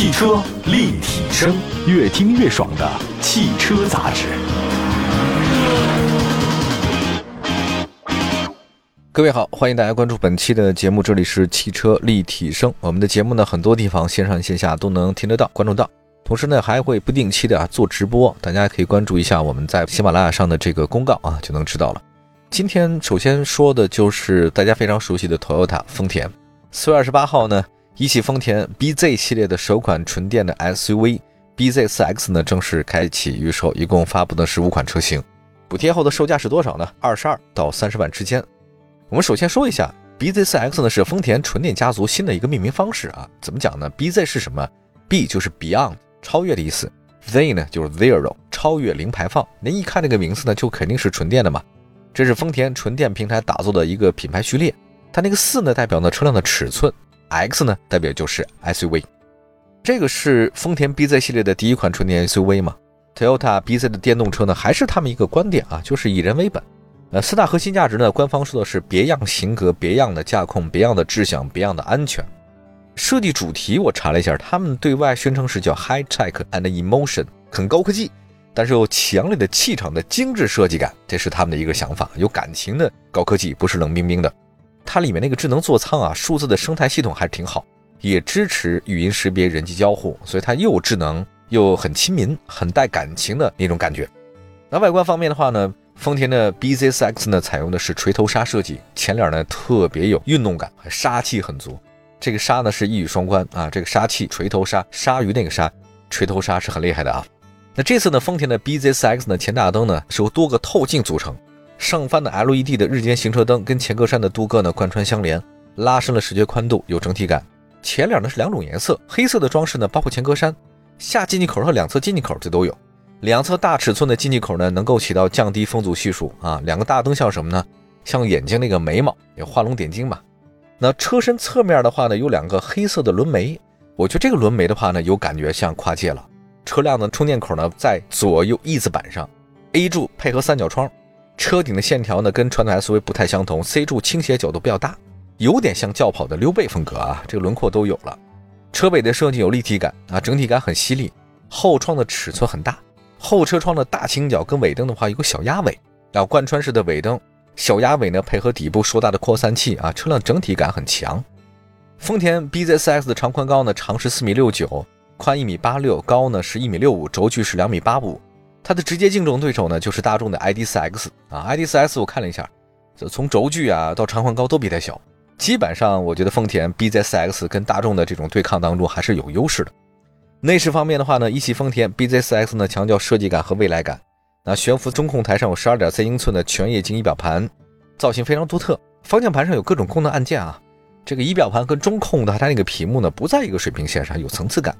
汽车立体声，越听越爽的汽车杂志。各位好，欢迎大家关注本期的节目，这里是汽车立体声。我们的节目呢，很多地方线上线下都能听得到、关注到。同时呢，还会不定期的啊做直播，大家可以关注一下我们在喜马拉雅上的这个公告啊，就能知道了。今天首先说的就是大家非常熟悉的 Toyota 丰田。四月二十八号呢，一汽丰田 BZ 系列的首款纯电的 SUV BZ4X 呢正式开启预售，一共发布的是五款车型，补贴后的售价是多少呢？二十二到三十万之间。我们首先说一下 BZ4X 呢是丰田纯电家族新的一个命名方式啊，怎么讲呢？BZ 是什么？B 就是 Beyond 超越的意思，Z 呢就是 Zero 超越零排放。您一看这个名字呢，就肯定是纯电的嘛。这是丰田纯电平台打造的一个品牌序列，它那个四呢代表呢车辆的尺寸，X 呢代表就是 SUV。这个是丰田 BZ 系列的第一款纯电 SUV 嘛？Toyota BZ 的电动车呢还是他们一个观点啊，就是以人为本。呃，四大核心价值呢，官方说的是别样型格、别样的驾控、别样的智享、别样的安全。设计主题我查了一下，他们对外宣称是叫 High Tech and Emotion，很高科技。但是有强烈的气场的精致设计感，这是他们的一个想法。有感情的高科技，不是冷冰冰的。它里面那个智能座舱啊，数字的生态系统还是挺好，也支持语音识别、人机交互，所以它又智能又很亲民，很带感情的那种感觉。那外观方面的话呢，丰田的 BZ4X 呢，采用的是锤头鲨设计，前脸呢特别有运动感，杀气很足。这个鲨呢是一语双关啊，这个杀气锤头鲨，鲨鱼那个鲨，锤头鲨是很厉害的啊。那这次呢，丰田的 BZ4X 呢前大灯呢是由多个透镜组成，上方的 LED 的日间行车灯跟前格栅的镀铬呢贯穿相连，拉伸了视觉宽度，有整体感。前脸呢是两种颜色，黑色的装饰呢包括前格栅、下进气口和两侧进气口这都有。两侧大尺寸的进气口呢能够起到降低风阻系数啊。两个大灯像什么呢？像眼睛那个眉毛，也画龙点睛嘛。那车身侧面的话呢有两个黑色的轮眉，我觉得这个轮眉的话呢有感觉像跨界了。车辆的充电口呢在左右翼子板上，A 柱配合三角窗，车顶的线条呢跟传统 SUV 不太相同，C 柱倾斜角度比较大，有点像轿跑的溜背风格啊，这个轮廓都有了。车尾的设计有立体感啊，整体感很犀利。后窗的尺寸很大，后车窗的大倾角跟尾灯的话有个小鸭尾，然后贯穿式的尾灯，小鸭尾呢配合底部硕大的扩散器啊，车辆整体感很强。丰田 BZ4X 的长宽高呢长是四米六九。宽一米八六，高呢是一米六五，轴距是两米八五。它的直接竞争对手呢就是大众的 ID.4X 啊，ID.4X 我看了一下，就从轴距啊到长宽高都比它小。基本上我觉得丰田 BZ4X 跟大众的这种对抗当中还是有优势的。内饰方面的话呢，一汽丰田 BZ4X 呢强调设计感和未来感。那悬浮中控台上有十二点三英寸的全液晶仪表盘，造型非常独特。方向盘上有各种功能按键啊，这个仪表盘跟中控的它那个屏幕呢不在一个水平线上，有层次感。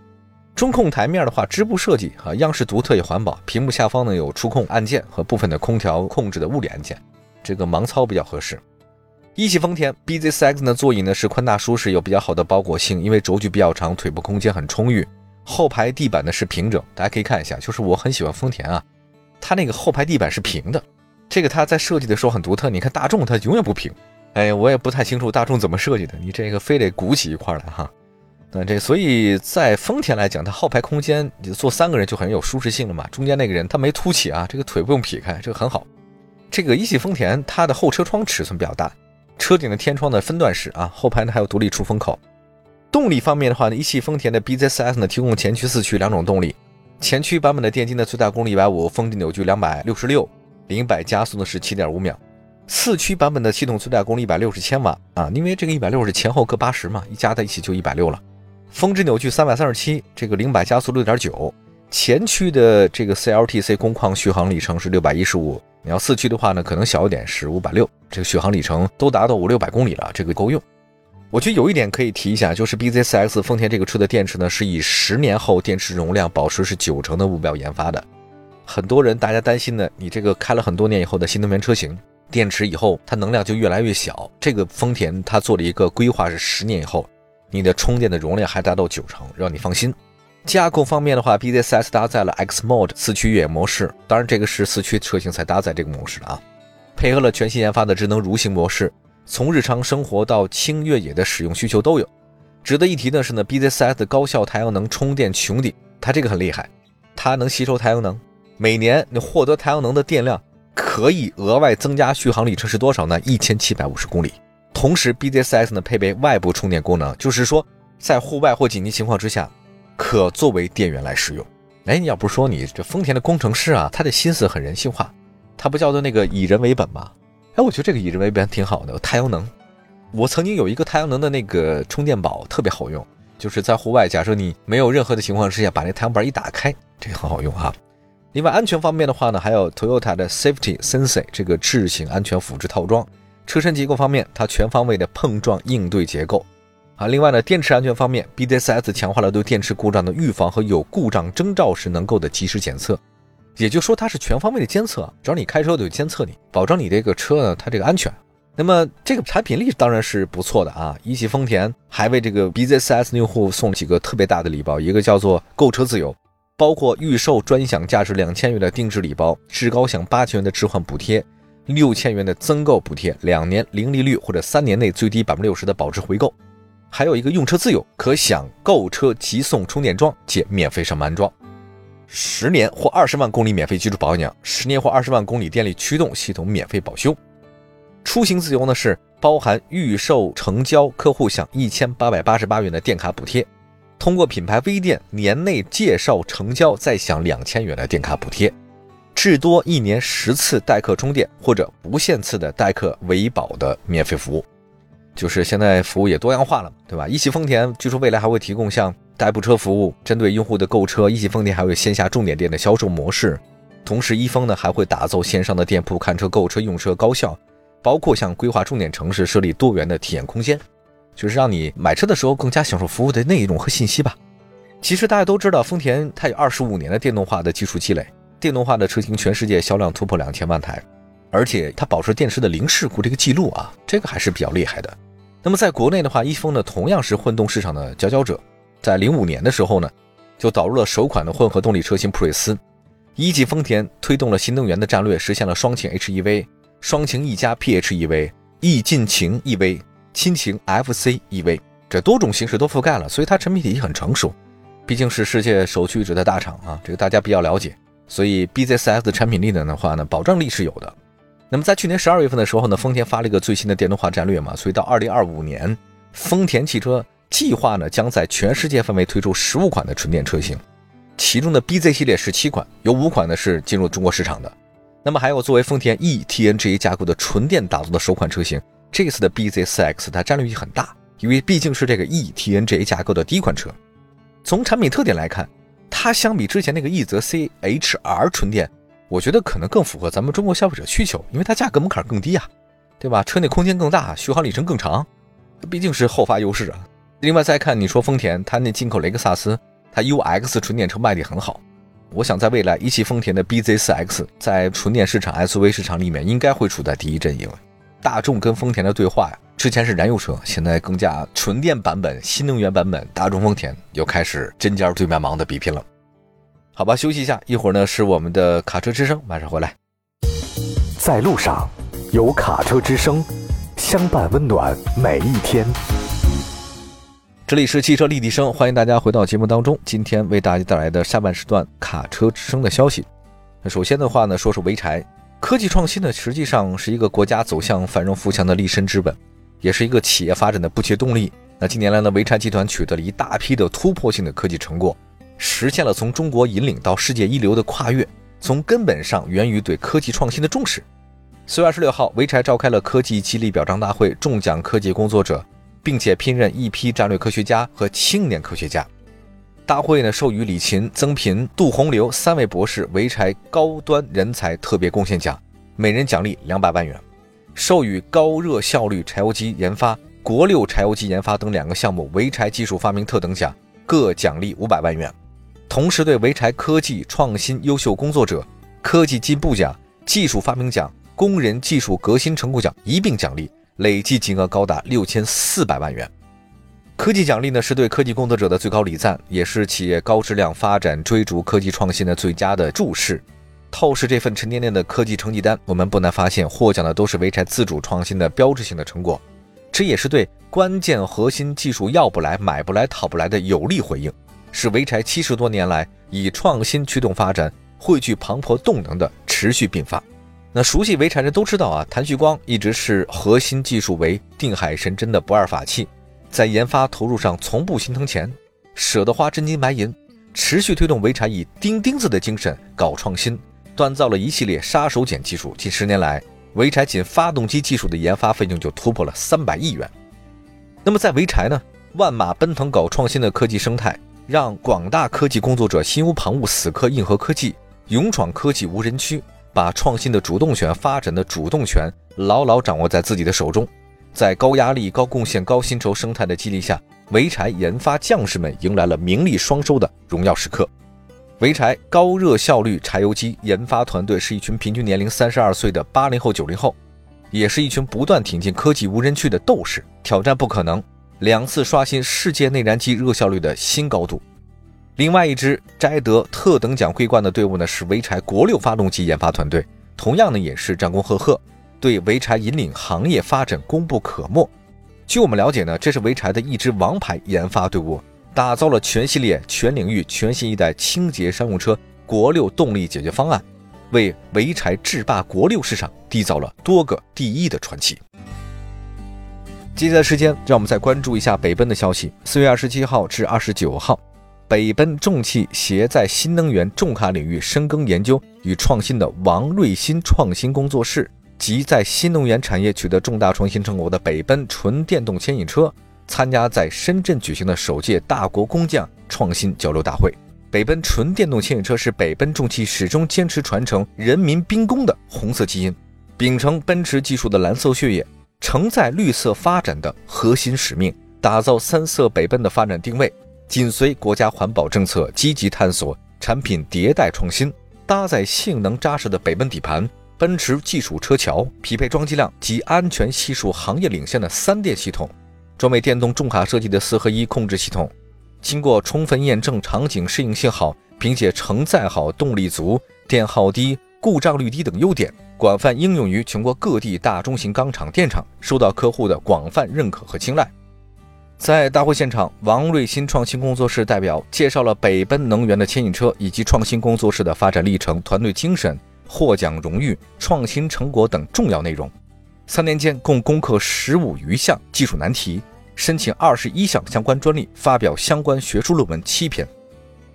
中控台面的话，织布设计啊，样式独特也环保。屏幕下方呢有触控按键和部分的空调控制的物理按键，这个盲操比较合适。一汽丰田 BZ4X 呢座椅呢是宽大舒适，有比较好的包裹性，因为轴距比较长，腿部空间很充裕。后排地板呢是平整，大家可以看一下，就是我很喜欢丰田啊，它那个后排地板是平的，这个它在设计的时候很独特。你看大众它永远不平，哎，我也不太清楚大众怎么设计的，你这个非得鼓起一块来哈。那这所以在丰田来讲，它后排空间你坐三个人就很有舒适性了嘛。中间那个人他没凸起啊，这个腿不用劈开，这个很好。这个一汽丰田它的后车窗尺寸比较大，车顶的天窗的分段式啊，后排呢还有独立出风口。动力方面的话呢，一汽丰田的 BZ4S 呢提供前驱、四驱两种动力。前驱版本的电机呢最大功率一百五，峰值扭矩两百六十六，零百加速呢是七点五秒。四驱版本的系统最大功率一百六十千瓦啊，因为这个一百六是前后各八十嘛，一加在一起就一百六了。峰值扭矩三百三十七，这个零百加速六点九，前驱的这个 CLTC 工况续航里程是六百一十五，你要四驱的话呢，可能小一点是五百六，这个续航里程都达到五六百公里了，这个够用。我觉得有一点可以提一下，就是 BZ4X 丰田这个车的电池呢，是以十年后电池容量保持是九成的目标研发的。很多人大家担心呢，你这个开了很多年以后的新能源车型，电池以后它能量就越来越小。这个丰田它做了一个规划是十年以后。你的充电的容量还达到九成，让你放心。加控方面的话，BZ4S 搭载了 X Mode 四驱越野模式，当然这个是四驱车型才搭载这个模式的啊。配合了全新研发的智能蠕行模式，从日常生活到轻越野的使用需求都有。值得一提的是呢，BZ4S 的高效太阳能充电穹顶，它这个很厉害，它能吸收太阳能，每年你获得太阳能的电量可以额外增加续航里程是多少呢？一千七百五十公里。同时，BZS 呢配备外部充电功能，就是说在户外或紧急情况之下，可作为电源来使用。哎，你要不说你这丰田的工程师啊，他的心思很人性化，他不叫做那个以人为本吗？哎，我觉得这个以人为本挺好的。太阳能，我曾经有一个太阳能的那个充电宝，特别好用，就是在户外，假设你没有任何的情况之下，把那太阳板一打开，这个很好用哈。另外，安全方面的话呢，还有 Toyota 的 Safety Sensei 这个智行安全辅助套装。车身结构方面，它全方位的碰撞应对结构。啊，另外呢，电池安全方面，BZS 强化了对电池故障的预防和有故障征兆时能够的及时检测。也就是说，它是全方位的监测，只要你开车都有监测你，保证你这个车呢，它这个安全。那么这个产品力当然是不错的啊。一汽丰田还为这个 BZS 用户送几个特别大的礼包，一个叫做购车自由，包括预售专享价值两千元的定制礼包，至高享八千元的置换补贴。六千元的增购补贴，两年零利率或者三年内最低百分之六十的保值回购，还有一个用车自由，可享购车即送充电桩且免费上门安装，十年或二十万公里免费基础保养，十年或二十万公里电力驱动系统免费保修。出行自由呢是包含预售成交客户享一千八百八十八元的电卡补贴，通过品牌微店年内介绍成交再享两千元的电卡补贴。至多一年十次代客充电或者不限次的代客维保的免费服务，就是现在服务也多样化了，对吧？一汽丰田据说未来还会提供像代步车服务，针对用户的购车，一汽丰田还有线下重点店的销售模式。同时，一丰呢还会打造线上的店铺，看车、购车、用车高效，包括像规划重点城市设立多元的体验空间，就是让你买车的时候更加享受服务的内容和信息吧。其实大家都知道，丰田它有二十五年的电动化的技术积累。电动化的车型，全世界销量突破两千万台，而且它保持电池的零事故这个记录啊，这个还是比较厉害的。那么在国内的话，一丰呢同样是混动市场的佼佼者，在零五年的时候呢，就导入了首款的混合动力车型普锐斯。一汽丰田推动了新能源的战略，实现了双擎 HEV、双擎 E 加 PHEV、E 进擎 EV、亲情 FC EV 这多种形式都覆盖了，所以它产品体系很成熟。毕竟是世界首屈一指的大厂啊，这个大家比较了解。所以 BZS 的产品力呢的话呢，保障力是有的。那么在去年十二月份的时候呢，丰田发了一个最新的电动化战略嘛，所以到二零二五年，丰田汽车计划呢将在全世界范围推出十五款的纯电车型，其中的 BZ 系列十七款，有五款呢是进入中国市场的。那么还有作为丰田 eTNGA 架构的纯电打造的首款车型，这次的 BZ4X 它战略意义很大，因为毕竟是这个 eTNGA 架构的第一款车。从产品特点来看。它相比之前那个奕泽 CHR 纯电，我觉得可能更符合咱们中国消费者需求，因为它价格门槛更低啊，对吧？车内空间更大，续航里程更长，毕竟是后发优势啊。另外再看，你说丰田，它那进口雷克萨斯，它 UX 纯电车卖的很好，我想在未来，一汽丰田的 BZ4X 在纯电市场 SUV 市场里面应该会处在第一阵营。大众跟丰田的对话呀，之前是燃油车，现在更加纯电版本、新能源版本，大众丰田又开始针尖对麦芒的比拼了。好吧，休息一下，一会儿呢是我们的卡车之声，马上回来。在路上，有卡车之声相伴，温暖每一天。这里是汽车立体声，欢迎大家回到节目当中。今天为大家带来的下半时段卡车之声的消息。那首先的话呢，说说潍柴。科技创新呢，实际上是一个国家走向繁荣富强的立身之本，也是一个企业发展的不竭动力。那近年来呢，潍柴集团取得了一大批的突破性的科技成果，实现了从中国引领到世界一流的跨越，从根本上源于对科技创新的重视。四月二十六号，潍柴召开了科技激励表彰大会，中奖科技工作者，并且聘任一批战略科学家和青年科学家。大会呢，授予李琴、曾平、杜洪流三位博士潍柴高端人才特别贡献奖，每人奖励两百万元；授予高热效率柴油机研发、国六柴油机研发等两个项目潍柴技术发明特等奖，各奖励五百万元。同时，对潍柴科技创新优秀工作者、科技进步奖、技术发明奖、工人技术革新成果奖一并奖励，累计金额高达六千四百万元。科技奖励呢，是对科技工作者的最高礼赞，也是企业高质量发展、追逐科技创新的最佳的注释。透视这份沉甸甸的科技成绩单，我们不难发现，获奖的都是潍柴自主创新的标志性的成果，这也是对关键核心技术要不来、买不来、讨不来的有力回应，是潍柴七十多年来以创新驱动发展、汇聚磅礴动能的持续并发。那熟悉潍柴人都知道啊，谭旭光一直是核心技术为定海神针的不二法器，在研发投入上从不心疼钱，舍得花真金白银，持续推动潍柴以钉钉子的精神搞创新，锻造了一系列杀手锏技术。近十年来，潍柴仅发动机技术的研发费用就突破了三百亿元。那么在潍柴呢，万马奔腾搞创新的科技生态，让广大科技工作者心无旁骛，死磕硬核科技，勇闯科技无人区。把创新的主动权、发展的主动权牢牢掌握在自己的手中，在高压力、高贡献、高薪酬生态的激励下，潍柴研发将士们迎来了名利双收的荣耀时刻。潍柴高热效率柴油机研发团队是一群平均年龄三十二岁的八零后、九零后，也是一群不断挺进科技无人区的斗士，挑战不可能，两次刷新世界内燃机热效率的新高度。另外一支摘得特等奖桂冠的队伍呢，是潍柴国六发动机研发团队，同样呢也是战功赫赫，对潍柴引领行业发展功不可没。据我们了解呢，这是潍柴的一支王牌研发队伍，打造了全系列、全领域全新一代清洁商用车国六动力解决方案，为潍柴制霸国六市场缔造了多个第一的传奇。接下来时间，让我们再关注一下北奔的消息。四月二十七号至二十九号。北奔重汽携在新能源重卡领域深耕研究与创新的王瑞新创新工作室及在新能源产业取得重大创新成果的北奔纯电动牵引车，参加在深圳举行的首届大国工匠创新交流大会。北奔纯电动牵引车是北奔重汽始终坚持传承人民兵工的红色基因，秉承奔驰技术的蓝色血液，承载绿色发展的核心使命，打造三色北奔的发展定位。紧随国家环保政策，积极探索产品迭代创新，搭载性能扎实的北奔底盘、奔驰技术车桥，匹配装机量及安全系数行业领先的三电系统，装备电动重卡设计的四合一控制系统，经过充分验证，场景适应性好，并且承载好、动力足、电耗低、故障率低等优点，广泛应用于全国各地大中型钢厂、电厂，受到客户的广泛认可和青睐。在大会现场，王瑞新创新工作室代表介绍了北奔能源的牵引车以及创新工作室的发展历程、团队精神、获奖荣誉、创新成果等重要内容。三年间共攻克十五余项技术难题，申请二十一项相关专利，发表相关学术论文七篇。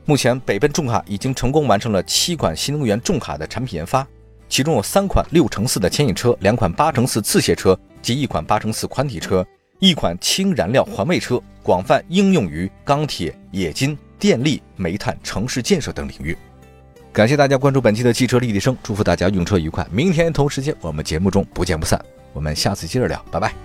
目前，北奔重卡已经成功完成了七款新能源重卡的产品研发，其中有三款六乘四的牵引车、两款八乘四自卸车及一款八乘四宽体车。一款氢燃料环卫车，广泛应用于钢铁、冶金、电力、煤炭、城市建设等领域。感谢大家关注本期的汽车立体声，祝福大家用车愉快。明天同时间，我们节目中不见不散。我们下次接着聊，拜拜。